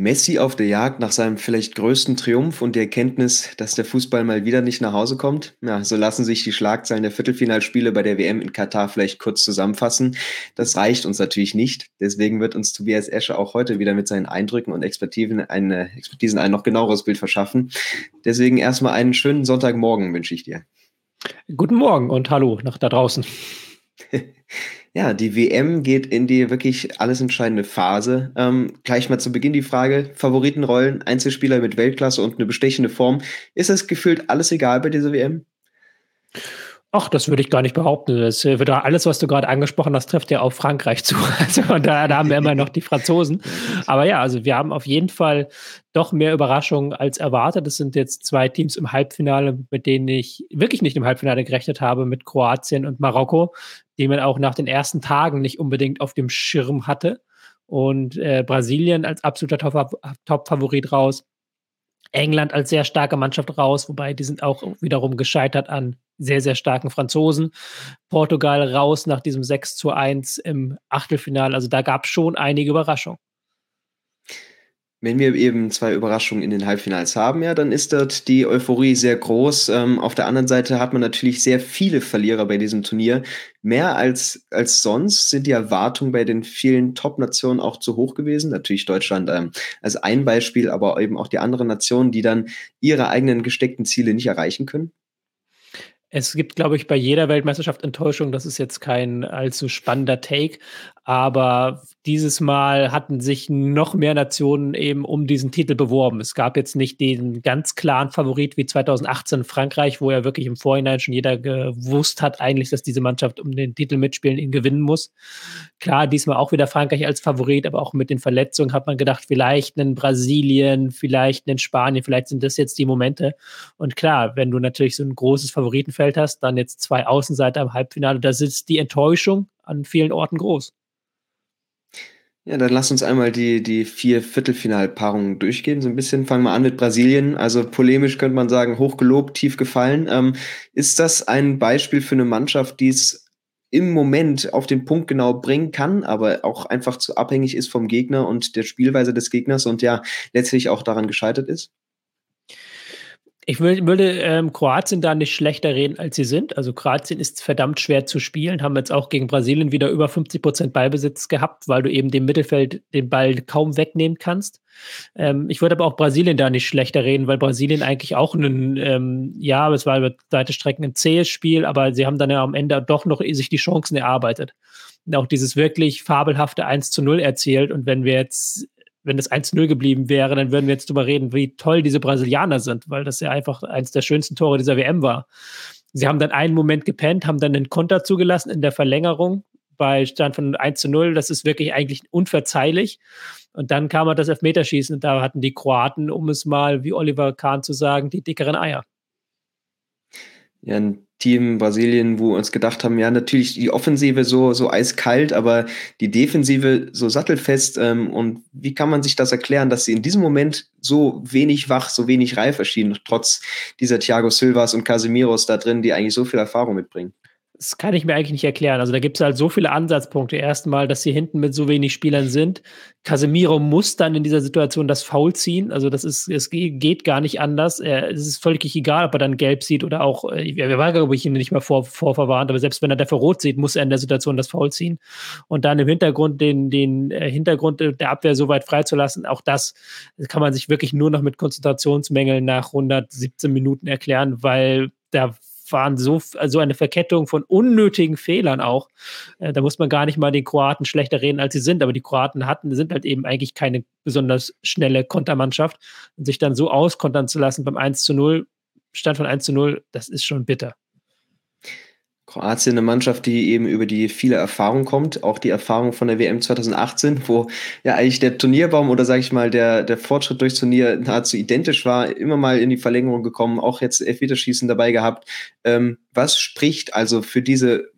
Messi auf der Jagd nach seinem vielleicht größten Triumph und die Erkenntnis, dass der Fußball mal wieder nicht nach Hause kommt. Ja, so lassen sich die Schlagzeilen der Viertelfinalspiele bei der WM in Katar vielleicht kurz zusammenfassen. Das reicht uns natürlich nicht. Deswegen wird uns Tobias Escher auch heute wieder mit seinen Eindrücken und Expertisen, eine, Expertisen ein noch genaueres Bild verschaffen. Deswegen erstmal einen schönen Sonntagmorgen wünsche ich dir. Guten Morgen und hallo nach da draußen. Ja, die WM geht in die wirklich alles entscheidende Phase. Ähm, gleich mal zu Beginn die Frage: Favoritenrollen, Einzelspieler mit Weltklasse und eine bestechende Form. Ist es gefühlt alles egal bei dieser WM? Ach, das würde ich gar nicht behaupten. Das wird alles, was du gerade angesprochen hast, trifft ja auf Frankreich zu. Also da, da haben wir immer noch die Franzosen. Aber ja, also wir haben auf jeden Fall doch mehr Überraschungen als erwartet. Es sind jetzt zwei Teams im Halbfinale, mit denen ich wirklich nicht im Halbfinale gerechnet habe, mit Kroatien und Marokko, die man auch nach den ersten Tagen nicht unbedingt auf dem Schirm hatte. Und äh, Brasilien als absoluter Top-Favorit raus. England als sehr starke Mannschaft raus, wobei die sind auch wiederum gescheitert an sehr, sehr starken Franzosen. Portugal raus nach diesem 6 zu 1 im Achtelfinale. Also da gab es schon einige Überraschungen. Wenn wir eben zwei Überraschungen in den Halbfinals haben, ja, dann ist dort die Euphorie sehr groß. Ähm, auf der anderen Seite hat man natürlich sehr viele Verlierer bei diesem Turnier. Mehr als, als sonst sind die Erwartungen bei den vielen Top-Nationen auch zu hoch gewesen. Natürlich Deutschland ähm, als ein Beispiel, aber eben auch die anderen Nationen, die dann ihre eigenen gesteckten Ziele nicht erreichen können. Es gibt, glaube ich, bei jeder Weltmeisterschaft Enttäuschung. Das ist jetzt kein allzu spannender Take. Aber dieses Mal hatten sich noch mehr Nationen eben um diesen Titel beworben. Es gab jetzt nicht den ganz klaren Favorit wie 2018 Frankreich, wo ja wirklich im Vorhinein schon jeder gewusst hat, eigentlich, dass diese Mannschaft um den Titel mitspielen, ihn gewinnen muss. Klar, diesmal auch wieder Frankreich als Favorit, aber auch mit den Verletzungen hat man gedacht, vielleicht einen Brasilien, vielleicht einen Spanien, vielleicht sind das jetzt die Momente. Und klar, wenn du natürlich so ein großes Favoritenfeld hast, dann jetzt zwei Außenseiter im Halbfinale, da sitzt die Enttäuschung an vielen Orten groß. Ja, dann lass uns einmal die, die vier Viertelfinalpaarungen durchgehen. So ein bisschen fangen wir an mit Brasilien. Also polemisch könnte man sagen, hochgelobt, tief gefallen. Ähm, ist das ein Beispiel für eine Mannschaft, die es im Moment auf den Punkt genau bringen kann, aber auch einfach zu abhängig ist vom Gegner und der Spielweise des Gegners und ja letztlich auch daran gescheitert ist? Ich würde, würde ähm, Kroatien da nicht schlechter reden, als sie sind. Also Kroatien ist verdammt schwer zu spielen, haben jetzt auch gegen Brasilien wieder über 50 Prozent Ballbesitz gehabt, weil du eben dem Mittelfeld den Ball kaum wegnehmen kannst. Ähm, ich würde aber auch Brasilien da nicht schlechter reden, weil Brasilien eigentlich auch ein, ähm, ja, es war über weite Strecken ein zähes Spiel, aber sie haben dann ja am Ende doch noch sich die Chancen erarbeitet. Und auch dieses wirklich fabelhafte 1 zu 0 erzielt. Und wenn wir jetzt wenn es 1-0 geblieben wäre, dann würden wir jetzt darüber reden, wie toll diese Brasilianer sind, weil das ja einfach eins der schönsten Tore dieser WM war. Sie haben dann einen Moment gepennt, haben dann einen Konter zugelassen in der Verlängerung bei Stand von 1 0. Das ist wirklich eigentlich unverzeihlich. Und dann kam halt das Elfmeterschießen und da hatten die Kroaten, um es mal wie Oliver Kahn zu sagen, die dickeren Eier. Ja, ein Team Brasilien, wo wir uns gedacht haben, ja, natürlich die Offensive so, so eiskalt, aber die Defensive so sattelfest. Ähm, und wie kann man sich das erklären, dass sie in diesem Moment so wenig wach, so wenig reif erschienen, trotz dieser Thiago Silvas und Casemiros da drin, die eigentlich so viel Erfahrung mitbringen? Das kann ich mir eigentlich nicht erklären. Also da gibt es halt so viele Ansatzpunkte. Erstmal, dass sie hinten mit so wenig Spielern sind. Casemiro muss dann in dieser Situation das Foul ziehen. Also das ist, es geht gar nicht anders. es ist völlig egal, ob er dann gelb sieht oder auch, äh, er war, glaube ich, ihn nicht mehr vor, vorverwarnt, aber selbst wenn er dafür rot sieht, muss er in der Situation das Foul ziehen. Und dann im Hintergrund den, den äh, Hintergrund der Abwehr so weit freizulassen, auch das kann man sich wirklich nur noch mit Konzentrationsmängeln nach 117 Minuten erklären, weil da waren so also eine Verkettung von unnötigen Fehlern auch. Äh, da muss man gar nicht mal den Kroaten schlechter reden, als sie sind. Aber die Kroaten hatten, sind halt eben eigentlich keine besonders schnelle Kontermannschaft. Und sich dann so auskontern zu lassen beim 1 zu 0, Stand von 1 zu 0, das ist schon bitter. Kroatien eine Mannschaft, die eben über die viele Erfahrung kommt, auch die Erfahrung von der WM 2018, wo ja eigentlich der Turnierbaum oder sage ich mal der, der Fortschritt durchs Turnier nahezu identisch war, immer mal in die Verlängerung gekommen, auch jetzt Elfmeterschießen dabei gehabt. Ähm, was spricht also für diese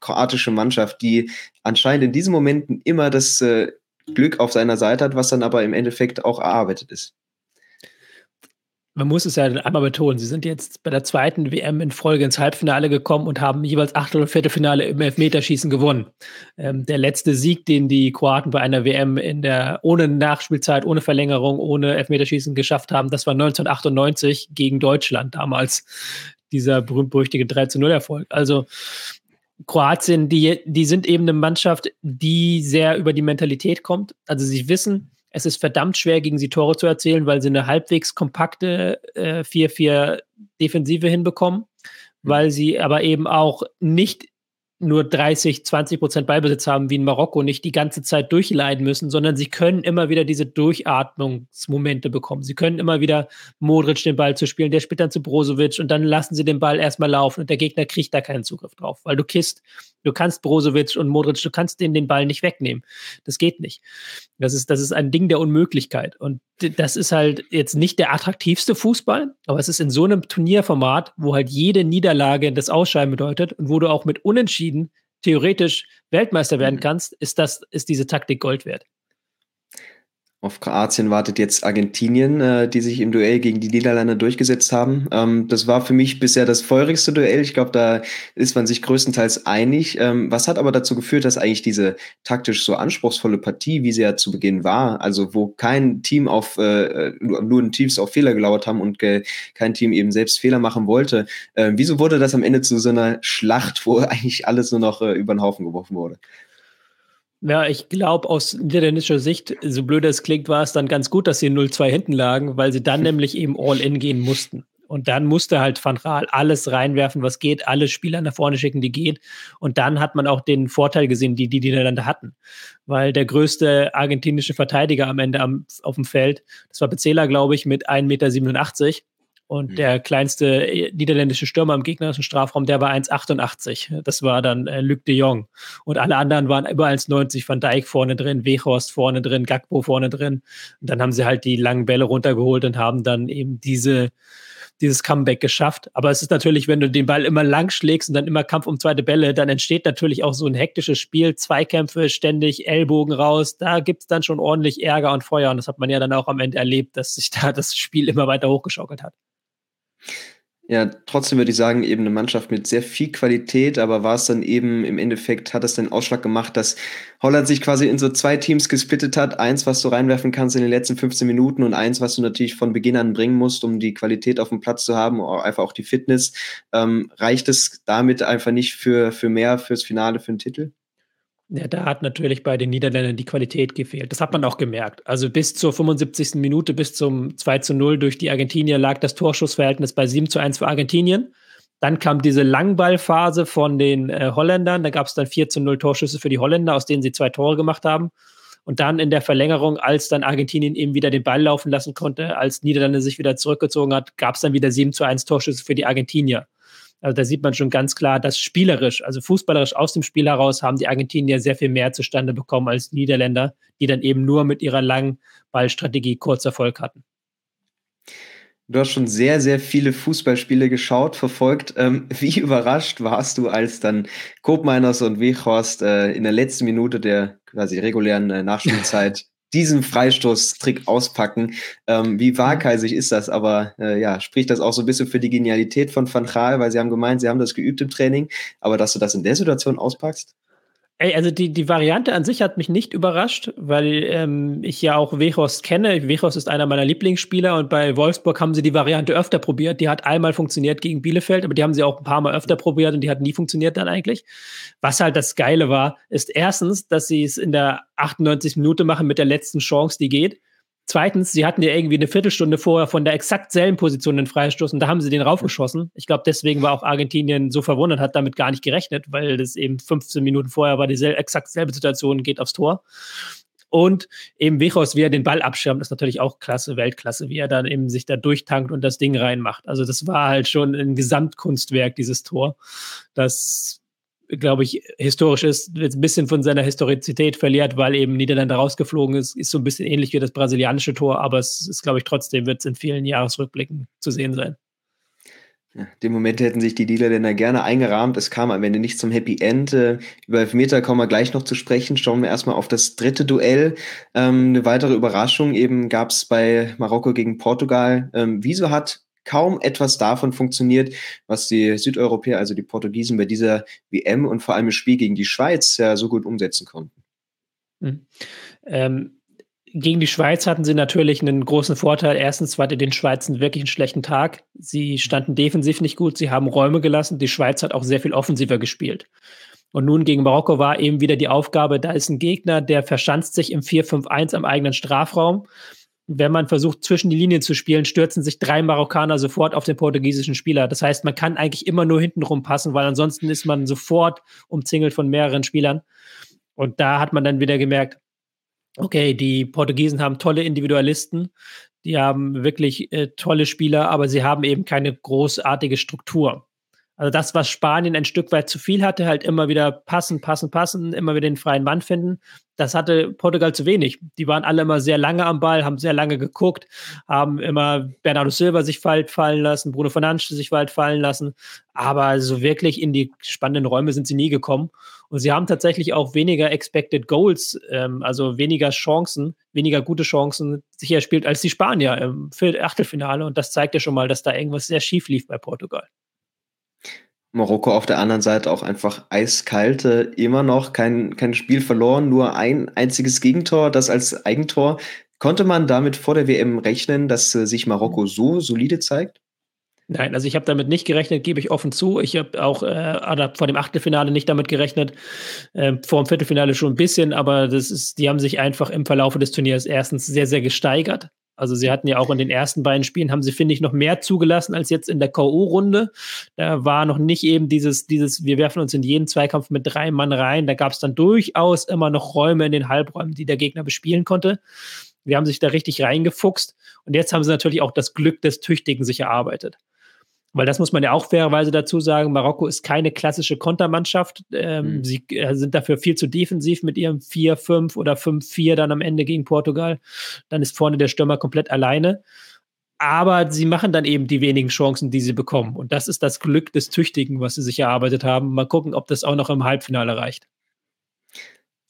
kroatische Mannschaft, die anscheinend in diesen Momenten immer das äh, Glück auf seiner Seite hat, was dann aber im Endeffekt auch erarbeitet ist? Man muss es ja einmal betonen, sie sind jetzt bei der zweiten WM in Folge ins Halbfinale gekommen und haben jeweils Achtel- und Viertelfinale im Elfmeterschießen gewonnen. Ähm, der letzte Sieg, den die Kroaten bei einer WM in der ohne Nachspielzeit, ohne Verlängerung, ohne Elfmeterschießen geschafft haben, das war 1998 gegen Deutschland damals. Dieser berühmt-berüchtigte 3 0 Erfolg. Also Kroatien, die, die sind eben eine Mannschaft, die sehr über die Mentalität kommt. Also sie wissen, es ist verdammt schwer, gegen sie Tore zu erzielen, weil sie eine halbwegs kompakte äh, 4-4 Defensive hinbekommen, mhm. weil sie aber eben auch nicht nur 30, 20 Prozent Ballbesitz haben wie in Marokko, nicht die ganze Zeit durchleiden müssen, sondern sie können immer wieder diese Durchatmungsmomente bekommen. Sie können immer wieder Modric den Ball zu spielen, der spielt dann zu Brozovic und dann lassen sie den Ball erstmal laufen und der Gegner kriegt da keinen Zugriff drauf, weil du kist, du kannst Brozovic und Modric, du kannst denen den Ball nicht wegnehmen. Das geht nicht. Das ist, das ist ein Ding der Unmöglichkeit. Und das ist halt jetzt nicht der attraktivste Fußball, aber es ist in so einem Turnierformat, wo halt jede Niederlage das Ausscheiden bedeutet und wo du auch mit Unentschieden theoretisch Weltmeister werden mhm. kannst, ist das, ist diese Taktik Gold wert. Auf Kroatien wartet jetzt Argentinien, äh, die sich im Duell gegen die Niederlande durchgesetzt haben. Ähm, das war für mich bisher das feurigste Duell. Ich glaube, da ist man sich größtenteils einig. Ähm, was hat aber dazu geführt, dass eigentlich diese taktisch so anspruchsvolle Partie, wie sie ja zu Beginn war, also wo kein Team auf, äh, nur ein Teams auf Fehler gelauert haben und äh, kein Team eben selbst Fehler machen wollte, äh, wieso wurde das am Ende zu so einer Schlacht, wo eigentlich alles nur noch äh, über den Haufen geworfen wurde? Ja, ich glaube, aus niederländischer Sicht, so blöd es klingt, war es dann ganz gut, dass sie 0-2 hinten lagen, weil sie dann nämlich eben All-In gehen mussten. Und dann musste halt Van Raal alles reinwerfen, was geht, alle Spieler nach vorne schicken, die geht. Und dann hat man auch den Vorteil gesehen, die die Niederlande hatten. Weil der größte argentinische Verteidiger am Ende am, auf dem Feld, das war Bezela, glaube ich, mit 1,87 Meter. Und mhm. der kleinste äh, niederländische Stürmer im gegnerischen Strafraum, der war 1,88. Das war dann äh, Luc de Jong. Und alle anderen waren über 1,90. Van Dijk vorne drin, Weghorst vorne drin, Gakpo vorne drin. Und dann haben sie halt die langen Bälle runtergeholt und haben dann eben diese, dieses Comeback geschafft. Aber es ist natürlich, wenn du den Ball immer lang schlägst und dann immer Kampf um zweite Bälle, dann entsteht natürlich auch so ein hektisches Spiel, Zweikämpfe, ständig Ellbogen raus. Da gibt es dann schon ordentlich Ärger und Feuer. Und das hat man ja dann auch am Ende erlebt, dass sich da das Spiel immer weiter hochgeschaukelt hat. Ja, trotzdem würde ich sagen, eben eine Mannschaft mit sehr viel Qualität, aber war es dann eben im Endeffekt, hat es den Ausschlag gemacht, dass Holland sich quasi in so zwei Teams gesplittet hat. Eins, was du reinwerfen kannst in den letzten 15 Minuten und eins, was du natürlich von Beginn an bringen musst, um die Qualität auf dem Platz zu haben, einfach auch die Fitness. Ähm, reicht es damit einfach nicht für, für mehr, fürs Finale, für den Titel? Ja, da hat natürlich bei den Niederländern die Qualität gefehlt. Das hat man auch gemerkt. Also bis zur 75. Minute, bis zum 2 zu 0 durch die Argentinier lag das Torschussverhältnis bei 7 zu 1 für Argentinien. Dann kam diese Langballphase von den äh, Holländern. Da gab es dann 4 zu 0 Torschüsse für die Holländer, aus denen sie zwei Tore gemacht haben. Und dann in der Verlängerung, als dann Argentinien eben wieder den Ball laufen lassen konnte, als Niederlande sich wieder zurückgezogen hat, gab es dann wieder 7 zu 1 Torschüsse für die Argentinier. Also da sieht man schon ganz klar, dass spielerisch, also fußballerisch aus dem Spiel heraus, haben die Argentinier sehr viel mehr zustande bekommen als die Niederländer, die dann eben nur mit ihrer langen Ballstrategie kurz Erfolg hatten. Du hast schon sehr, sehr viele Fußballspiele geschaut, verfolgt. Ähm, wie überrascht warst du, als dann Kopmeiners und Weghorst äh, in der letzten Minute der quasi regulären äh, Nachspielzeit diesen Freistoßtrick auspacken. Ähm, wie waghalsig ist das? Aber äh, ja, spricht das auch so ein bisschen für die Genialität von Van Gaal, weil sie haben gemeint, sie haben das geübt im Training, aber dass du das in der Situation auspackst? Ey, also die, die Variante an sich hat mich nicht überrascht, weil ähm, ich ja auch Wechhorst kenne. Wechhorst ist einer meiner Lieblingsspieler und bei Wolfsburg haben sie die Variante öfter probiert. Die hat einmal funktioniert gegen Bielefeld, aber die haben sie auch ein paar Mal öfter probiert und die hat nie funktioniert dann eigentlich. Was halt das Geile war, ist erstens, dass sie es in der 98 Minute machen mit der letzten Chance, die geht. Zweitens, sie hatten ja irgendwie eine Viertelstunde vorher von der exakt selben Position den Freistoß und da haben sie den raufgeschossen. Ich glaube, deswegen war auch Argentinien so verwundert, hat damit gar nicht gerechnet, weil das eben 15 Minuten vorher war die sel exakt selbe Situation, geht aufs Tor. Und eben Wichos, wie er den Ball abschirmt, ist natürlich auch klasse, Weltklasse, wie er dann eben sich da durchtankt und das Ding reinmacht. Also das war halt schon ein Gesamtkunstwerk, dieses Tor. Das glaube ich, historisch ist, jetzt ein bisschen von seiner Historizität verliert, weil eben Niederlande rausgeflogen ist, ist so ein bisschen ähnlich wie das brasilianische Tor, aber es ist, glaube ich, trotzdem wird es in vielen Jahresrückblicken zu sehen sein. Ja, den Moment hätten sich die Niederländer gerne eingerahmt. Es kam am Ende nicht zum Happy End. Äh, über Elfmeter kommen wir gleich noch zu sprechen. Schauen wir erstmal auf das dritte Duell. Ähm, eine weitere Überraschung eben gab es bei Marokko gegen Portugal. Ähm, wieso hat kaum etwas davon funktioniert, was die Südeuropäer, also die Portugiesen bei dieser WM und vor allem im Spiel gegen die Schweiz ja so gut umsetzen konnten? Mhm. Ähm, gegen die Schweiz hatten sie natürlich einen großen Vorteil. Erstens war den Schweizen wirklich einen schlechten Tag. Sie standen defensiv nicht gut, sie haben Räume gelassen. Die Schweiz hat auch sehr viel offensiver gespielt. Und nun gegen Marokko war eben wieder die Aufgabe, da ist ein Gegner, der verschanzt sich im 4-5-1 am eigenen Strafraum. Wenn man versucht, zwischen die Linien zu spielen, stürzen sich drei Marokkaner sofort auf den portugiesischen Spieler. Das heißt, man kann eigentlich immer nur hinten passen, weil ansonsten ist man sofort umzingelt von mehreren Spielern. Und da hat man dann wieder gemerkt, okay, die Portugiesen haben tolle Individualisten, die haben wirklich äh, tolle Spieler, aber sie haben eben keine großartige Struktur. Also das, was Spanien ein Stück weit zu viel hatte, halt immer wieder passen, passen, passen, immer wieder den freien Mann finden. Das hatte Portugal zu wenig. Die waren alle immer sehr lange am Ball, haben sehr lange geguckt, haben immer Bernardo Silva sich weit fallen lassen, Bruno Fernandes sich weit fallen lassen. Aber so wirklich in die spannenden Räume sind sie nie gekommen. Und sie haben tatsächlich auch weniger Expected Goals, ähm, also weniger Chancen, weniger gute Chancen sicher spielt als die Spanier im Achtelfinale. Und das zeigt ja schon mal, dass da irgendwas sehr schief lief bei Portugal. Marokko auf der anderen Seite auch einfach eiskalt, äh, immer noch kein, kein Spiel verloren, nur ein einziges Gegentor, das als Eigentor. Konnte man damit vor der WM rechnen, dass äh, sich Marokko so solide zeigt? Nein, also ich habe damit nicht gerechnet, gebe ich offen zu. Ich habe auch äh, vor dem Achtelfinale nicht damit gerechnet, äh, vor dem Viertelfinale schon ein bisschen, aber das ist, die haben sich einfach im Verlauf des Turniers erstens sehr, sehr gesteigert. Also sie hatten ja auch in den ersten beiden Spielen, haben sie, finde ich, noch mehr zugelassen als jetzt in der K.O.-Runde. Da war noch nicht eben dieses, dieses, wir werfen uns in jeden Zweikampf mit drei Mann rein. Da gab es dann durchaus immer noch Räume in den Halbräumen, die der Gegner bespielen konnte. Wir haben sich da richtig reingefuchst. Und jetzt haben sie natürlich auch das Glück des Tüchtigen sich erarbeitet. Weil das muss man ja auch fairerweise dazu sagen, Marokko ist keine klassische Kontermannschaft. Ähm, mhm. Sie äh, sind dafür viel zu defensiv mit ihrem 4-5 oder 5-4 dann am Ende gegen Portugal. Dann ist vorne der Stürmer komplett alleine. Aber sie machen dann eben die wenigen Chancen, die sie bekommen. Und das ist das Glück des Tüchtigen, was sie sich erarbeitet haben. Mal gucken, ob das auch noch im Halbfinale reicht.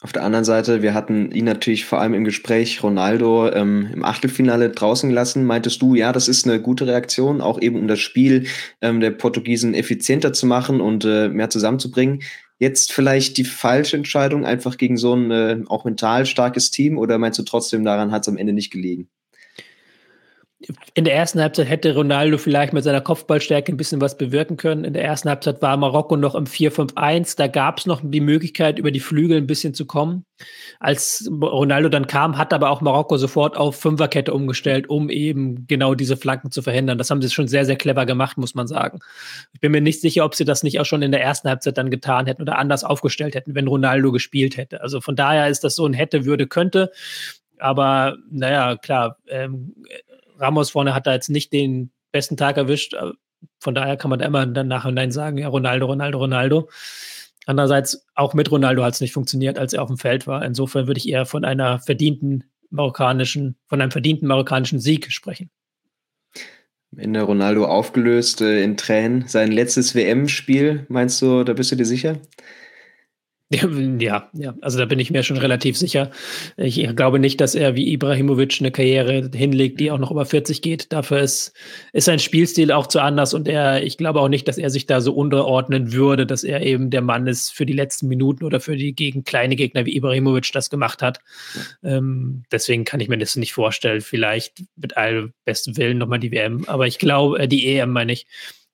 Auf der anderen Seite, wir hatten ihn natürlich vor allem im Gespräch Ronaldo ähm, im Achtelfinale draußen gelassen. Meintest du, ja, das ist eine gute Reaktion, auch eben um das Spiel ähm, der Portugiesen effizienter zu machen und äh, mehr zusammenzubringen. Jetzt vielleicht die falsche Entscheidung, einfach gegen so ein äh, auch mental starkes Team, oder meinst du trotzdem, daran hat es am Ende nicht gelegen? In der ersten Halbzeit hätte Ronaldo vielleicht mit seiner Kopfballstärke ein bisschen was bewirken können. In der ersten Halbzeit war Marokko noch im 4-5-1. Da gab es noch die Möglichkeit, über die Flügel ein bisschen zu kommen. Als Ronaldo dann kam, hat aber auch Marokko sofort auf Fünferkette umgestellt, um eben genau diese Flanken zu verhindern. Das haben sie schon sehr, sehr clever gemacht, muss man sagen. Ich bin mir nicht sicher, ob sie das nicht auch schon in der ersten Halbzeit dann getan hätten oder anders aufgestellt hätten, wenn Ronaldo gespielt hätte. Also von daher ist das so ein hätte, würde, könnte. Aber naja, klar, ähm, Ramos vorne hat da jetzt nicht den besten Tag erwischt. Äh, von daher kann man immer dann nachhinein sagen, ja, Ronaldo, Ronaldo, Ronaldo. Andererseits, auch mit Ronaldo hat es nicht funktioniert, als er auf dem Feld war. Insofern würde ich eher von einer verdienten marokkanischen, von einem verdienten marokkanischen Sieg sprechen. Am Ende Ronaldo aufgelöst äh, in Tränen. Sein letztes WM-Spiel, meinst du, da bist du dir sicher? Ja, ja, also da bin ich mir schon relativ sicher. Ich glaube nicht, dass er wie Ibrahimovic eine Karriere hinlegt, die auch noch über 40 geht. Dafür ist, ist sein Spielstil auch zu anders und er, ich glaube auch nicht, dass er sich da so unterordnen würde, dass er eben der Mann ist für die letzten Minuten oder für die gegen kleine Gegner wie Ibrahimovic das gemacht hat. Ähm, deswegen kann ich mir das nicht vorstellen. Vielleicht mit all bestem Willen nochmal die WM, aber ich glaube, äh, die EM meine ich.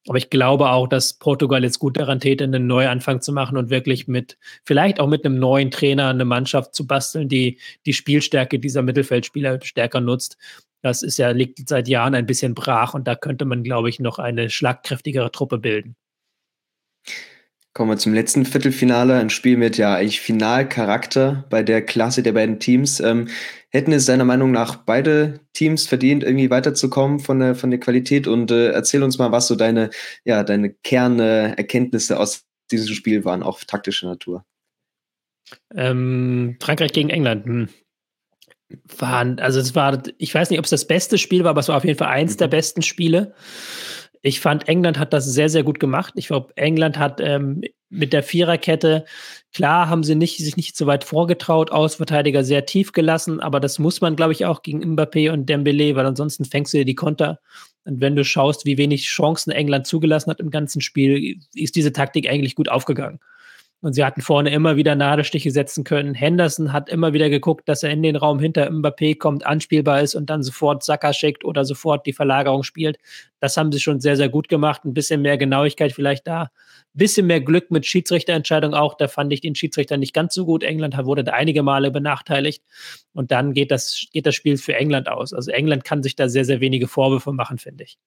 Aber ich glaube auch, dass Portugal jetzt gut daran täte, einen Neuanfang zu machen und wirklich mit, vielleicht auch mit einem neuen Trainer eine Mannschaft zu basteln, die die Spielstärke dieser Mittelfeldspieler stärker nutzt. Das ist ja, liegt seit Jahren ein bisschen brach und da könnte man, glaube ich, noch eine schlagkräftigere Truppe bilden. Kommen wir zum letzten Viertelfinale, ein Spiel mit ja eigentlich Finalcharakter bei der Klasse der beiden Teams. Ähm, hätten es deiner Meinung nach beide Teams verdient, irgendwie weiterzukommen von der, von der Qualität? Und äh, erzähl uns mal, was so deine, ja, deine Kernerkenntnisse aus diesem Spiel waren, auch taktischer Natur. Ähm, Frankreich gegen England. Hm. Waren, also es war, ich weiß nicht, ob es das beste Spiel war, aber es war auf jeden Fall eins mhm. der besten Spiele Ich fand, England hat das sehr, sehr gut gemacht. Ich glaube, England hat ähm, mit der Viererkette, klar haben sie nicht, sich nicht so weit vorgetraut, Ausverteidiger sehr tief gelassen, aber das muss man, glaube ich, auch gegen Mbappé und Dembele, weil ansonsten fängst du dir die Konter. Und wenn du schaust, wie wenig Chancen England zugelassen hat im ganzen Spiel, ist diese Taktik eigentlich gut aufgegangen. Und sie hatten vorne immer wieder Nadelstiche setzen können. Henderson hat immer wieder geguckt, dass er in den Raum hinter Mbappé kommt, anspielbar ist und dann sofort Sacker schickt oder sofort die Verlagerung spielt. Das haben sie schon sehr, sehr gut gemacht. Ein bisschen mehr Genauigkeit vielleicht da. Ein bisschen mehr Glück mit Schiedsrichterentscheidung auch. Da fand ich den Schiedsrichter nicht ganz so gut. England wurde da einige Male benachteiligt. Und dann geht das, geht das Spiel für England aus. Also England kann sich da sehr, sehr wenige Vorwürfe machen, finde ich.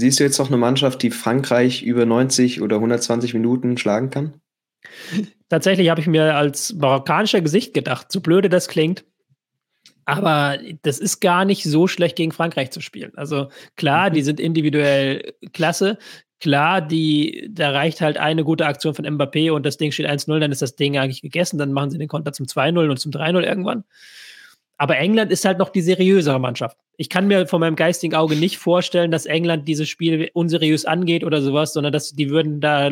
Siehst du jetzt noch eine Mannschaft, die Frankreich über 90 oder 120 Minuten schlagen kann? Tatsächlich habe ich mir als marokkanischer Gesicht gedacht, so blöde das klingt. Aber das ist gar nicht so schlecht gegen Frankreich zu spielen. Also klar, die sind individuell klasse. Klar, die, da reicht halt eine gute Aktion von Mbappé und das Ding steht 1-0, dann ist das Ding eigentlich gegessen. Dann machen sie den Konter zum 2-0 und zum 3-0 irgendwann. Aber England ist halt noch die seriösere Mannschaft. Ich kann mir von meinem geistigen Auge nicht vorstellen, dass England dieses Spiel unseriös angeht oder sowas, sondern dass die würden da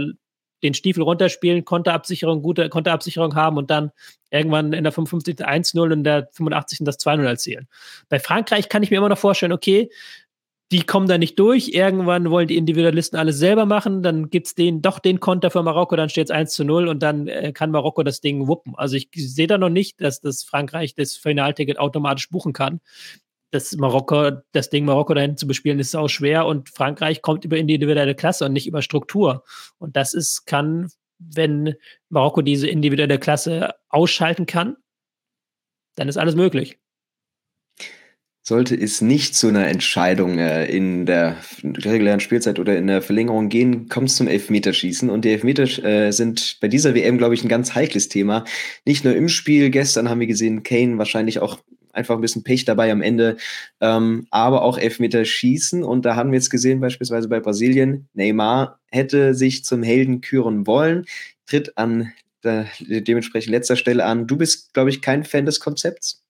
den Stiefel runterspielen, Konterabsicherung, gute Konterabsicherung haben und dann irgendwann in der 55. 1-0 und in der 85. das 2-0 erzielen. Bei Frankreich kann ich mir immer noch vorstellen, okay, die kommen da nicht durch. Irgendwann wollen die Individualisten alles selber machen. Dann gibt es den, doch den Konter für Marokko, dann steht es 1 zu 0 und dann äh, kann Marokko das Ding wuppen. Also ich sehe da noch nicht, dass das Frankreich das Finalticket automatisch buchen kann. Das Marokko, das Ding Marokko dahin zu bespielen, ist auch schwer und Frankreich kommt über individuelle Klasse und nicht über Struktur. Und das ist, kann, wenn Marokko diese individuelle Klasse ausschalten kann, dann ist alles möglich. Sollte es nicht zu einer Entscheidung äh, in der regulären Spielzeit oder in der Verlängerung gehen, kommt es zum Elfmeterschießen. Und die Elfmeter äh, sind bei dieser WM, glaube ich, ein ganz heikles Thema. Nicht nur im Spiel, gestern haben wir gesehen, Kane wahrscheinlich auch einfach ein bisschen Pech dabei am Ende, ähm, aber auch Elfmeterschießen. Und da haben wir jetzt gesehen, beispielsweise bei Brasilien, Neymar hätte sich zum Helden küren wollen, tritt an der, dementsprechend letzter Stelle an. Du bist, glaube ich, kein Fan des Konzepts.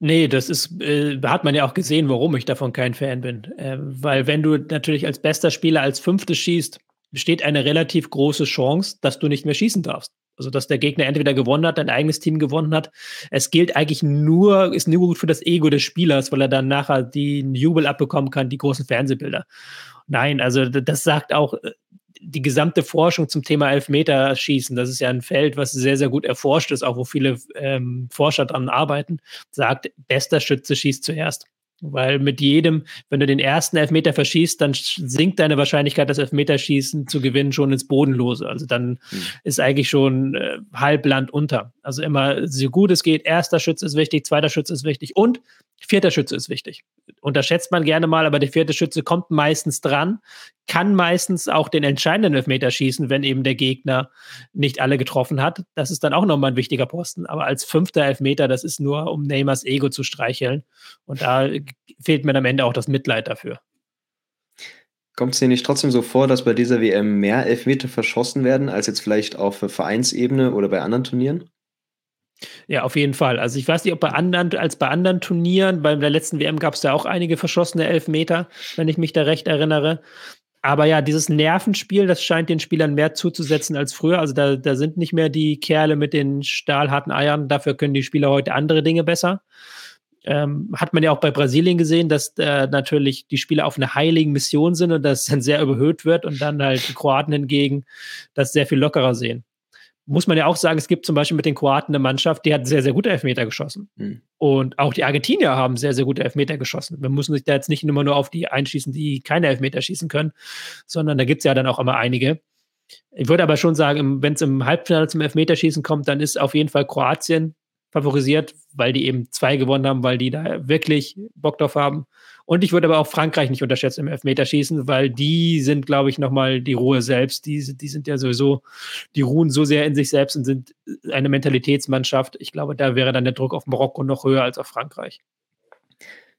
Nee, das ist, äh, hat man ja auch gesehen, warum ich davon kein Fan bin. Äh, weil wenn du natürlich als bester Spieler als Fünftes schießt, besteht eine relativ große Chance, dass du nicht mehr schießen darfst. Also, dass der Gegner entweder gewonnen hat, dein eigenes Team gewonnen hat. Es gilt eigentlich nur, ist nur gut für das Ego des Spielers, weil er dann nachher den Jubel abbekommen kann, die großen Fernsehbilder. Nein, also das sagt auch äh, die gesamte Forschung zum Thema Elfmeterschießen, das ist ja ein Feld, was sehr, sehr gut erforscht ist, auch wo viele ähm, Forscher dran arbeiten, sagt, bester Schütze schießt zuerst. Weil mit jedem, wenn du den ersten Elfmeter verschießt, dann sinkt deine Wahrscheinlichkeit, das Elfmeterschießen zu gewinnen, schon ins Bodenlose. Also dann mhm. ist eigentlich schon äh, halb Land unter. Also immer so gut es geht, erster Schütze ist wichtig, zweiter Schütze ist wichtig und vierter Schütze ist wichtig. Unterschätzt man gerne mal, aber der vierte Schütze kommt meistens dran, kann meistens auch den entscheidenden Elfmeter schießen, wenn eben der Gegner nicht alle getroffen hat. Das ist dann auch nochmal ein wichtiger Posten. Aber als fünfter Elfmeter, das ist nur, um Neymars Ego zu streicheln. Und da fehlt mir am Ende auch das Mitleid dafür. Kommt es dir nicht trotzdem so vor, dass bei dieser WM mehr Elfmeter verschossen werden, als jetzt vielleicht auf Vereinsebene oder bei anderen Turnieren? Ja, auf jeden Fall. Also ich weiß nicht, ob bei anderen, als bei anderen Turnieren, bei der letzten WM gab es ja auch einige verschossene Elfmeter, wenn ich mich da recht erinnere. Aber ja, dieses Nervenspiel, das scheint den Spielern mehr zuzusetzen als früher. Also da, da sind nicht mehr die Kerle mit den stahlharten Eiern. Dafür können die Spieler heute andere Dinge besser. Ähm, hat man ja auch bei Brasilien gesehen, dass äh, natürlich die Spieler auf einer heiligen Mission sind und das dann sehr überhöht wird und dann halt die Kroaten hingegen das sehr viel lockerer sehen muss man ja auch sagen, es gibt zum Beispiel mit den Kroaten eine Mannschaft, die hat sehr, sehr gute Elfmeter geschossen. Mhm. Und auch die Argentinier haben sehr, sehr gute Elfmeter geschossen. Wir müssen sich da jetzt nicht immer nur auf die einschießen, die keine Elfmeter schießen können, sondern da gibt es ja dann auch immer einige. Ich würde aber schon sagen, wenn es im Halbfinale zum Elfmeterschießen kommt, dann ist auf jeden Fall Kroatien favorisiert, weil die eben zwei gewonnen haben, weil die da wirklich Bock drauf haben. Und ich würde aber auch Frankreich nicht unterschätzen im Elfmeterschießen, weil die sind, glaube ich, nochmal die Ruhe selbst. Die, die sind ja sowieso, die ruhen so sehr in sich selbst und sind eine Mentalitätsmannschaft. Ich glaube, da wäre dann der Druck auf Marokko noch höher als auf Frankreich.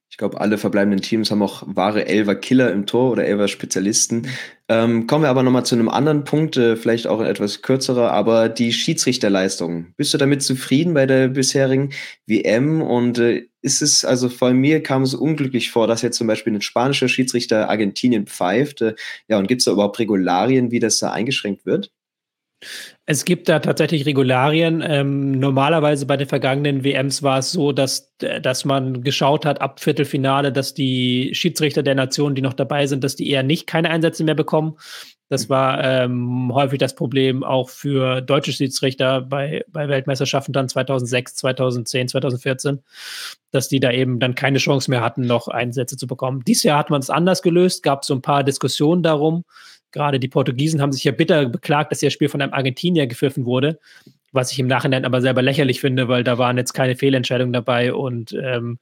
Ich glaube, alle verbleibenden Teams haben auch wahre Elver-Killer im Tor oder Elver-Spezialisten. Ähm, kommen wir aber nochmal zu einem anderen Punkt, äh, vielleicht auch ein etwas kürzerer, aber die Schiedsrichterleistung. Bist du damit zufrieden bei der bisherigen WM und äh, ist es, also von mir kam es unglücklich vor, dass jetzt zum Beispiel ein spanischer Schiedsrichter Argentinien pfeift. Äh, ja, und gibt es da überhaupt Regularien, wie das da eingeschränkt wird? Es gibt da tatsächlich Regularien. Ähm, normalerweise bei den vergangenen WMs war es so, dass, äh, dass man geschaut hat ab Viertelfinale, dass die Schiedsrichter der Nationen, die noch dabei sind, dass die eher nicht keine Einsätze mehr bekommen. Das mhm. war ähm, häufig das Problem auch für deutsche Schiedsrichter bei, bei Weltmeisterschaften dann 2006, 2010, 2014, dass die da eben dann keine Chance mehr hatten, noch Einsätze zu bekommen. Dieses Jahr hat man es anders gelöst, gab so ein paar Diskussionen darum. Gerade die Portugiesen haben sich ja bitter beklagt, dass ihr Spiel von einem Argentinier gepfiffen wurde, was ich im Nachhinein aber selber lächerlich finde, weil da waren jetzt keine Fehlentscheidungen dabei und ähm,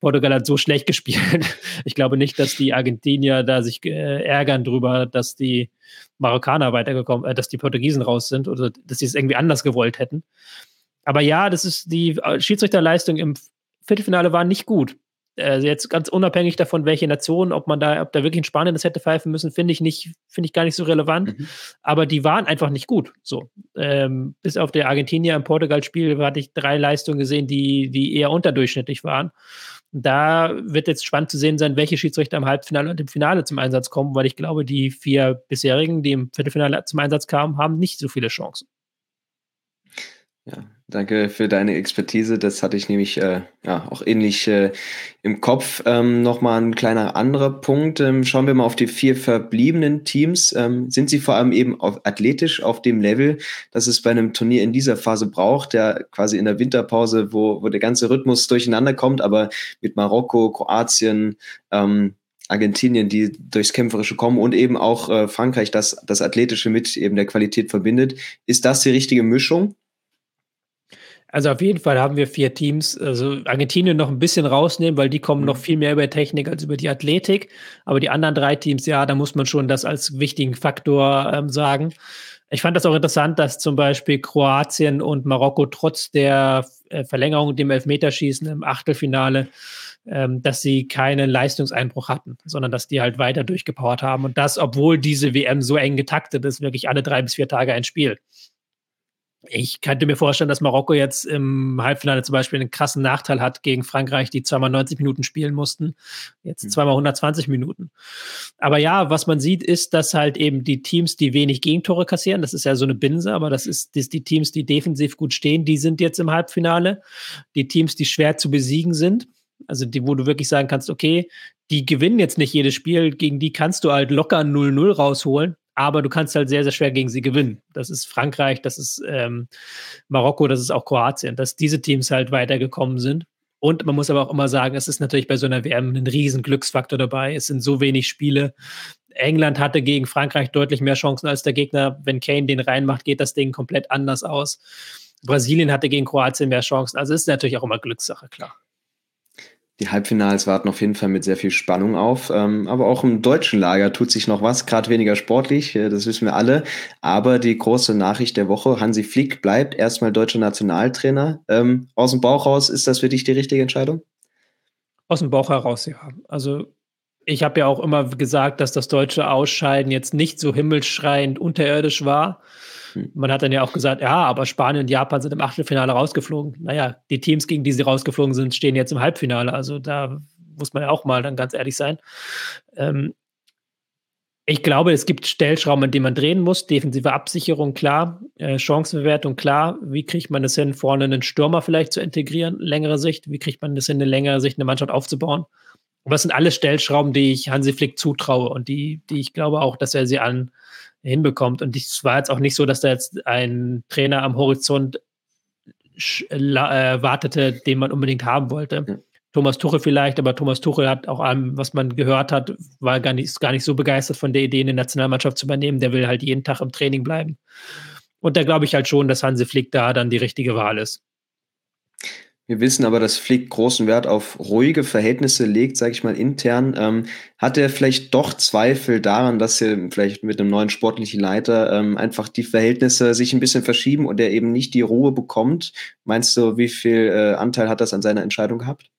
Portugal hat so schlecht gespielt. Ich glaube nicht, dass die Argentinier da sich äh, ärgern drüber, dass die Marokkaner weitergekommen, äh, dass die Portugiesen raus sind oder dass sie es irgendwie anders gewollt hätten. Aber ja, das ist die äh, Schiedsrichterleistung im Viertelfinale war nicht gut also jetzt ganz unabhängig davon, welche Nation, ob man da, ob da wirklich in Spanien das hätte pfeifen müssen, finde ich nicht, finde ich gar nicht so relevant. Mhm. Aber die waren einfach nicht gut. So. Ähm, bis auf der Argentinier im Portugal-Spiel hatte ich drei Leistungen gesehen, die, die eher unterdurchschnittlich waren. Da wird jetzt spannend zu sehen sein, welche Schiedsrichter im Halbfinale und im Finale zum Einsatz kommen, weil ich glaube, die vier bisherigen, die im Viertelfinale zum Einsatz kamen, haben nicht so viele Chancen. Ja, danke für deine Expertise. Das hatte ich nämlich äh, ja auch ähnlich äh, im Kopf. Ähm, Nochmal ein kleiner anderer Punkt. Ähm, schauen wir mal auf die vier verbliebenen Teams. Ähm, sind sie vor allem eben auf, athletisch auf dem Level, dass es bei einem Turnier in dieser Phase braucht, der quasi in der Winterpause, wo, wo der ganze Rhythmus durcheinander kommt, aber mit Marokko, Kroatien, ähm, Argentinien, die durchs Kämpferische kommen und eben auch äh, Frankreich, das das Athletische mit eben der Qualität verbindet. Ist das die richtige Mischung? Also auf jeden Fall haben wir vier Teams. Also Argentinien noch ein bisschen rausnehmen, weil die kommen mhm. noch viel mehr über Technik als über die Athletik. Aber die anderen drei Teams, ja, da muss man schon das als wichtigen Faktor ähm, sagen. Ich fand das auch interessant, dass zum Beispiel Kroatien und Marokko trotz der äh, Verlängerung dem Elfmeterschießen im Achtelfinale, ähm, dass sie keinen Leistungseinbruch hatten, sondern dass die halt weiter durchgepowert haben. Und das, obwohl diese WM so eng getaktet ist, wirklich alle drei bis vier Tage ein Spiel. Ich könnte mir vorstellen, dass Marokko jetzt im Halbfinale zum Beispiel einen krassen Nachteil hat gegen Frankreich, die zweimal 90 Minuten spielen mussten, jetzt mhm. zweimal 120 Minuten. Aber ja, was man sieht, ist, dass halt eben die Teams, die wenig Gegentore kassieren, das ist ja so eine Binse, aber das ist, das die Teams, die defensiv gut stehen, die sind jetzt im Halbfinale. Die Teams, die schwer zu besiegen sind, also die, wo du wirklich sagen kannst, okay, die gewinnen jetzt nicht jedes Spiel, gegen die kannst du halt locker 0-0 rausholen aber du kannst halt sehr, sehr schwer gegen sie gewinnen. Das ist Frankreich, das ist ähm, Marokko, das ist auch Kroatien, dass diese Teams halt weitergekommen sind. Und man muss aber auch immer sagen, es ist natürlich bei so einer WM ein riesen Glücksfaktor dabei. Es sind so wenig Spiele. England hatte gegen Frankreich deutlich mehr Chancen als der Gegner. Wenn Kane den reinmacht, geht das Ding komplett anders aus. Brasilien hatte gegen Kroatien mehr Chancen. Also es ist natürlich auch immer Glückssache, klar. Die Halbfinals warten auf jeden Fall mit sehr viel Spannung auf. Ähm, aber auch im deutschen Lager tut sich noch was, gerade weniger sportlich, äh, das wissen wir alle. Aber die große Nachricht der Woche, Hansi Flick bleibt erstmal deutscher Nationaltrainer. Ähm, aus dem Bauch raus, ist das für dich die richtige Entscheidung? Aus dem Bauch heraus, ja. Also ich habe ja auch immer gesagt, dass das deutsche Ausscheiden jetzt nicht so himmelschreiend unterirdisch war. Man hat dann ja auch gesagt, ja, aber Spanien und Japan sind im Achtelfinale rausgeflogen. Naja, die Teams, gegen die sie rausgeflogen sind, stehen jetzt im Halbfinale. Also da muss man ja auch mal dann ganz ehrlich sein. Ähm, ich glaube, es gibt Stellschrauben, an denen man drehen muss. Defensive Absicherung, klar. Äh, Chancenbewertung, klar. Wie kriegt man es hin, vorne einen Stürmer vielleicht zu integrieren, längere Sicht? Wie kriegt man es hin, eine längere Sicht, eine Mannschaft aufzubauen? Aber das sind alle Stellschrauben, die ich Hansi Flick zutraue und die, die ich glaube auch, dass er sie an, hinbekommt. Und es war jetzt auch nicht so, dass da jetzt ein Trainer am Horizont äh, wartete, den man unbedingt haben wollte. Ja. Thomas Tuchel vielleicht, aber Thomas Tuchel hat auch allem, was man gehört hat, war gar nicht, gar nicht so begeistert von der Idee, eine Nationalmannschaft zu übernehmen. Der will halt jeden Tag im Training bleiben. Und da glaube ich halt schon, dass Hansi Flick da dann die richtige Wahl ist. Wir wissen aber, dass Flick großen Wert auf ruhige Verhältnisse legt, sage ich mal intern. Ähm, hat er vielleicht doch Zweifel daran, dass er vielleicht mit einem neuen sportlichen Leiter ähm, einfach die Verhältnisse sich ein bisschen verschieben und er eben nicht die Ruhe bekommt? Meinst du, wie viel äh, Anteil hat das an seiner Entscheidung gehabt?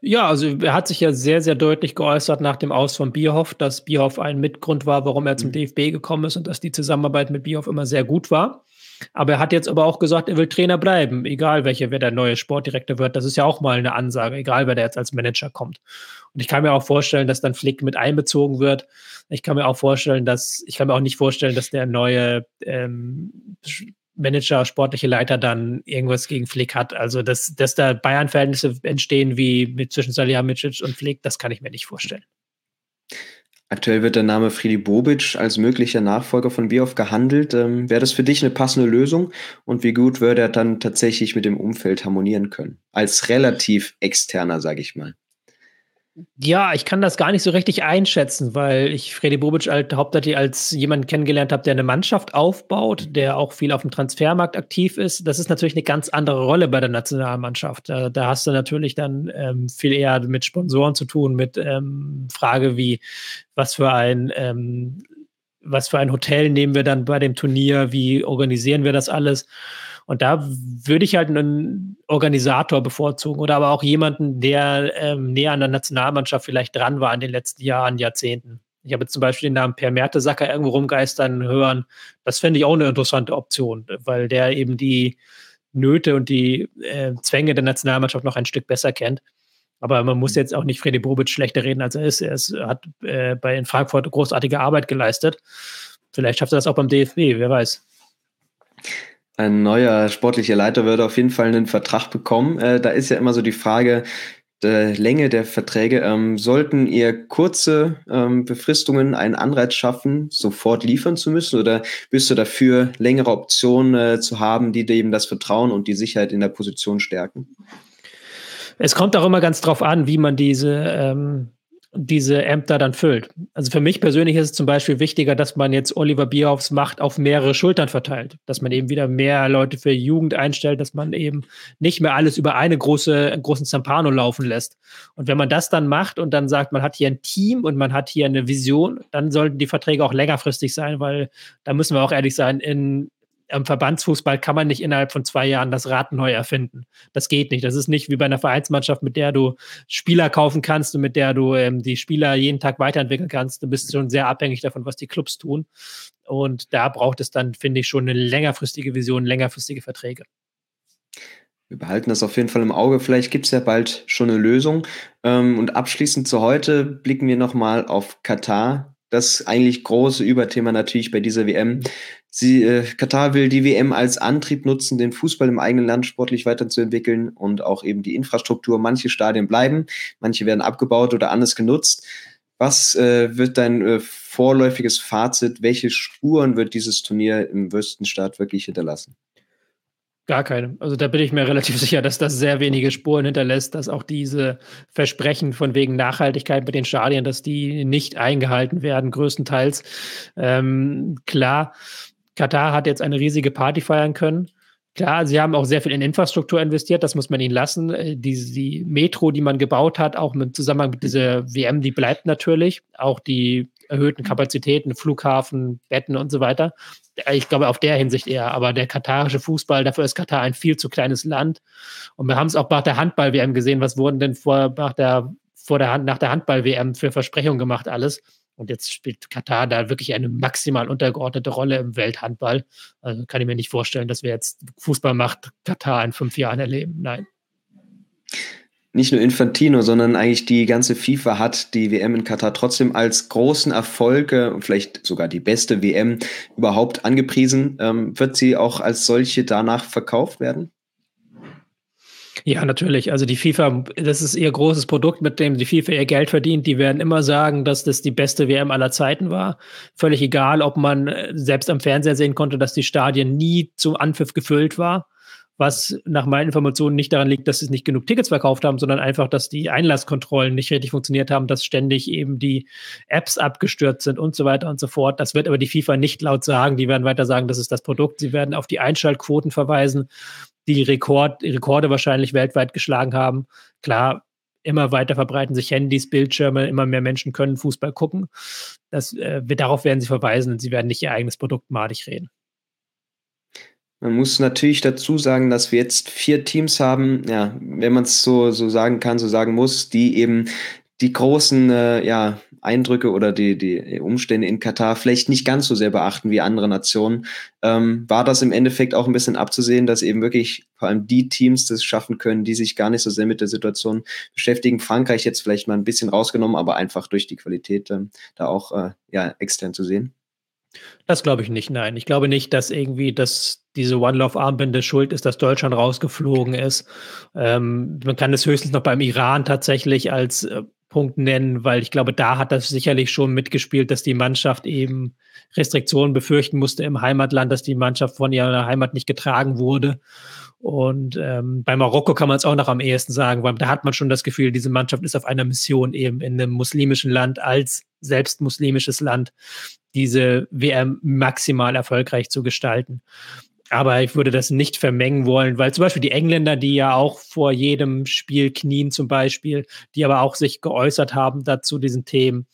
Ja, also er hat sich ja sehr, sehr deutlich geäußert nach dem Aus von Bierhoff, dass Bierhoff ein Mitgrund war, warum er zum mhm. DFB gekommen ist und dass die Zusammenarbeit mit Bierhoff immer sehr gut war. Aber er hat jetzt aber auch gesagt, er will Trainer bleiben, egal welcher wer der neue Sportdirektor wird. Das ist ja auch mal eine Ansage, egal wer der jetzt als Manager kommt. Und ich kann mir auch vorstellen, dass dann Flick mit einbezogen wird. Ich kann mir auch vorstellen, dass ich kann mir auch nicht vorstellen, dass der neue ähm, Manager, sportliche Leiter dann irgendwas gegen Flick hat. Also, dass, dass da Bayern-Verhältnisse entstehen wie mit zwischen Salihamidzic und Flick, das kann ich mir nicht vorstellen. Aktuell wird der Name Friedi Bobic als möglicher Nachfolger von Bioff gehandelt. Ähm, Wäre das für dich eine passende Lösung? Und wie gut würde er dann tatsächlich mit dem Umfeld harmonieren können? Als relativ externer, sage ich mal. Ja, ich kann das gar nicht so richtig einschätzen, weil ich Freddy Bobic halt hauptsächlich als jemanden kennengelernt habe, der eine Mannschaft aufbaut, der auch viel auf dem Transfermarkt aktiv ist. Das ist natürlich eine ganz andere Rolle bei der Nationalmannschaft. Da, da hast du natürlich dann ähm, viel eher mit Sponsoren zu tun, mit ähm, Frage wie, was für ein ähm, was für ein Hotel nehmen wir dann bei dem Turnier, wie organisieren wir das alles? Und da würde ich halt einen Organisator bevorzugen oder aber auch jemanden, der ähm, näher an der Nationalmannschaft vielleicht dran war in den letzten Jahren, Jahrzehnten. Ich habe jetzt zum Beispiel den Namen Per Mertesacker irgendwo rumgeistern hören. Das fände ich auch eine interessante Option, weil der eben die Nöte und die äh, Zwänge der Nationalmannschaft noch ein Stück besser kennt. Aber man muss jetzt auch nicht Freddy Bobic schlechter reden, als er ist. Er ist, hat äh, bei in Frankfurt großartige Arbeit geleistet. Vielleicht schafft er das auch beim DFB, wer weiß ein neuer sportlicher Leiter würde auf jeden Fall einen Vertrag bekommen. Äh, da ist ja immer so die Frage der Länge der Verträge. Ähm, sollten ihr kurze ähm, Befristungen einen Anreiz schaffen, sofort liefern zu müssen? Oder bist du dafür, längere Optionen äh, zu haben, die eben das Vertrauen und die Sicherheit in der Position stärken? Es kommt auch immer ganz drauf an, wie man diese ähm, diese Ämter dann füllt. Also für mich persönlich ist es zum Beispiel wichtiger, dass man jetzt Oliver Bierhoffs Macht auf mehrere Schultern verteilt, dass man eben wieder mehr Leute für Jugend einstellt, dass man eben nicht mehr alles über eine große, großen Zampano laufen lässt. Und wenn man das dann macht und dann sagt, man hat hier ein Team und man hat hier eine Vision, dann sollten die Verträge auch längerfristig sein, weil da müssen wir auch ehrlich sein, in am Verbandsfußball kann man nicht innerhalb von zwei Jahren das Rad neu erfinden. Das geht nicht. Das ist nicht wie bei einer Vereinsmannschaft, mit der du Spieler kaufen kannst und mit der du ähm, die Spieler jeden Tag weiterentwickeln kannst. Du bist schon sehr abhängig davon, was die Clubs tun. Und da braucht es dann, finde ich, schon eine längerfristige Vision, längerfristige Verträge. Wir behalten das auf jeden Fall im Auge. Vielleicht gibt es ja bald schon eine Lösung. Ähm, und abschließend zu heute blicken wir nochmal auf Katar. Das eigentlich große Überthema natürlich bei dieser WM. Sie, äh, Katar will die WM als Antrieb nutzen, den Fußball im eigenen Land sportlich weiterzuentwickeln und auch eben die Infrastruktur. Manche Stadien bleiben, manche werden abgebaut oder anders genutzt. Was äh, wird dein äh, vorläufiges Fazit? Welche Spuren wird dieses Turnier im Wüstenstaat wirklich hinterlassen? Gar keine. Also da bin ich mir relativ sicher, dass das sehr wenige Spuren hinterlässt, dass auch diese Versprechen von wegen Nachhaltigkeit mit den Stadien, dass die nicht eingehalten werden, größtenteils. Ähm, klar, Katar hat jetzt eine riesige Party feiern können. Klar, sie haben auch sehr viel in Infrastruktur investiert, das muss man ihnen lassen. Äh, die, die Metro, die man gebaut hat, auch im Zusammenhang mit dieser WM, die bleibt natürlich. Auch die erhöhten Kapazitäten, Flughafen, Betten und so weiter. Ich glaube, auf der Hinsicht eher. Aber der katarische Fußball, dafür ist Katar ein viel zu kleines Land. Und wir haben es auch nach der Handball-WM gesehen. Was wurden denn vor, nach der, vor der, nach der Handball-WM für Versprechungen gemacht alles? Und jetzt spielt Katar da wirklich eine maximal untergeordnete Rolle im Welthandball. Also kann ich mir nicht vorstellen, dass wir jetzt Fußballmacht Katar in fünf Jahren erleben. Nein. Nicht nur Infantino, sondern eigentlich die ganze FIFA hat die WM in Katar trotzdem als großen Erfolg und vielleicht sogar die beste WM überhaupt angepriesen. Ähm, wird sie auch als solche danach verkauft werden? Ja, natürlich. Also die FIFA, das ist ihr großes Produkt, mit dem die FIFA ihr Geld verdient. Die werden immer sagen, dass das die beste WM aller Zeiten war. Völlig egal, ob man äh, selbst am Fernseher sehen konnte, dass die Stadien nie zum Anpfiff gefüllt war. Was nach meinen Informationen nicht daran liegt, dass sie nicht genug Tickets verkauft haben, sondern einfach, dass die Einlasskontrollen nicht richtig funktioniert haben, dass ständig eben die Apps abgestürzt sind und so weiter und so fort. Das wird aber die FIFA nicht laut sagen. Die werden weiter sagen, das ist das Produkt. Sie werden auf die Einschaltquoten verweisen die Rekord, Rekorde wahrscheinlich weltweit geschlagen haben. Klar, immer weiter verbreiten sich Handys, Bildschirme, immer mehr Menschen können Fußball gucken. Das, äh, darauf werden sie verweisen und sie werden nicht ihr eigenes Produkt madig reden. Man muss natürlich dazu sagen, dass wir jetzt vier Teams haben, ja, wenn man es so, so sagen kann, so sagen muss, die eben die großen äh, ja, Eindrücke oder die, die Umstände in Katar vielleicht nicht ganz so sehr beachten wie andere Nationen, ähm, war das im Endeffekt auch ein bisschen abzusehen, dass eben wirklich vor allem die Teams das schaffen können, die sich gar nicht so sehr mit der Situation beschäftigen. Frankreich jetzt vielleicht mal ein bisschen rausgenommen, aber einfach durch die Qualität ähm, da auch äh, ja, extern zu sehen. Das glaube ich nicht, nein. Ich glaube nicht, dass irgendwie das, diese One-Love-Armbinde schuld ist, dass Deutschland rausgeflogen ist. Ähm, man kann es höchstens noch beim Iran tatsächlich als äh, Punkt nennen, weil ich glaube, da hat das sicherlich schon mitgespielt, dass die Mannschaft eben Restriktionen befürchten musste im Heimatland, dass die Mannschaft von ihrer Heimat nicht getragen wurde. Und ähm, bei Marokko kann man es auch noch am ehesten sagen, weil da hat man schon das Gefühl, diese Mannschaft ist auf einer Mission eben in einem muslimischen Land als selbst muslimisches Land diese WM maximal erfolgreich zu gestalten. Aber ich würde das nicht vermengen wollen, weil zum Beispiel die Engländer, die ja auch vor jedem Spiel knien zum Beispiel, die aber auch sich geäußert haben dazu diesen Themen,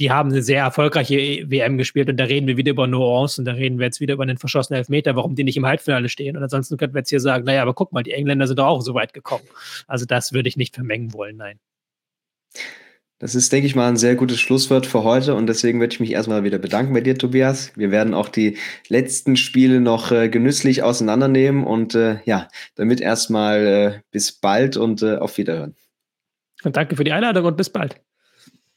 die haben eine sehr erfolgreiche WM gespielt und da reden wir wieder über Nuancen, da reden wir jetzt wieder über einen verschossenen Elfmeter, warum die nicht im Halbfinale stehen. Und ansonsten könnten wir jetzt hier sagen, naja, aber guck mal, die Engländer sind doch auch so weit gekommen. Also das würde ich nicht vermengen wollen, nein. Das ist, denke ich mal, ein sehr gutes Schlusswort für heute und deswegen möchte ich mich erstmal wieder bedanken bei dir, Tobias. Wir werden auch die letzten Spiele noch äh, genüsslich auseinandernehmen und äh, ja, damit erstmal äh, bis bald und äh, auf Wiederhören. Und danke für die Einladung und bis bald.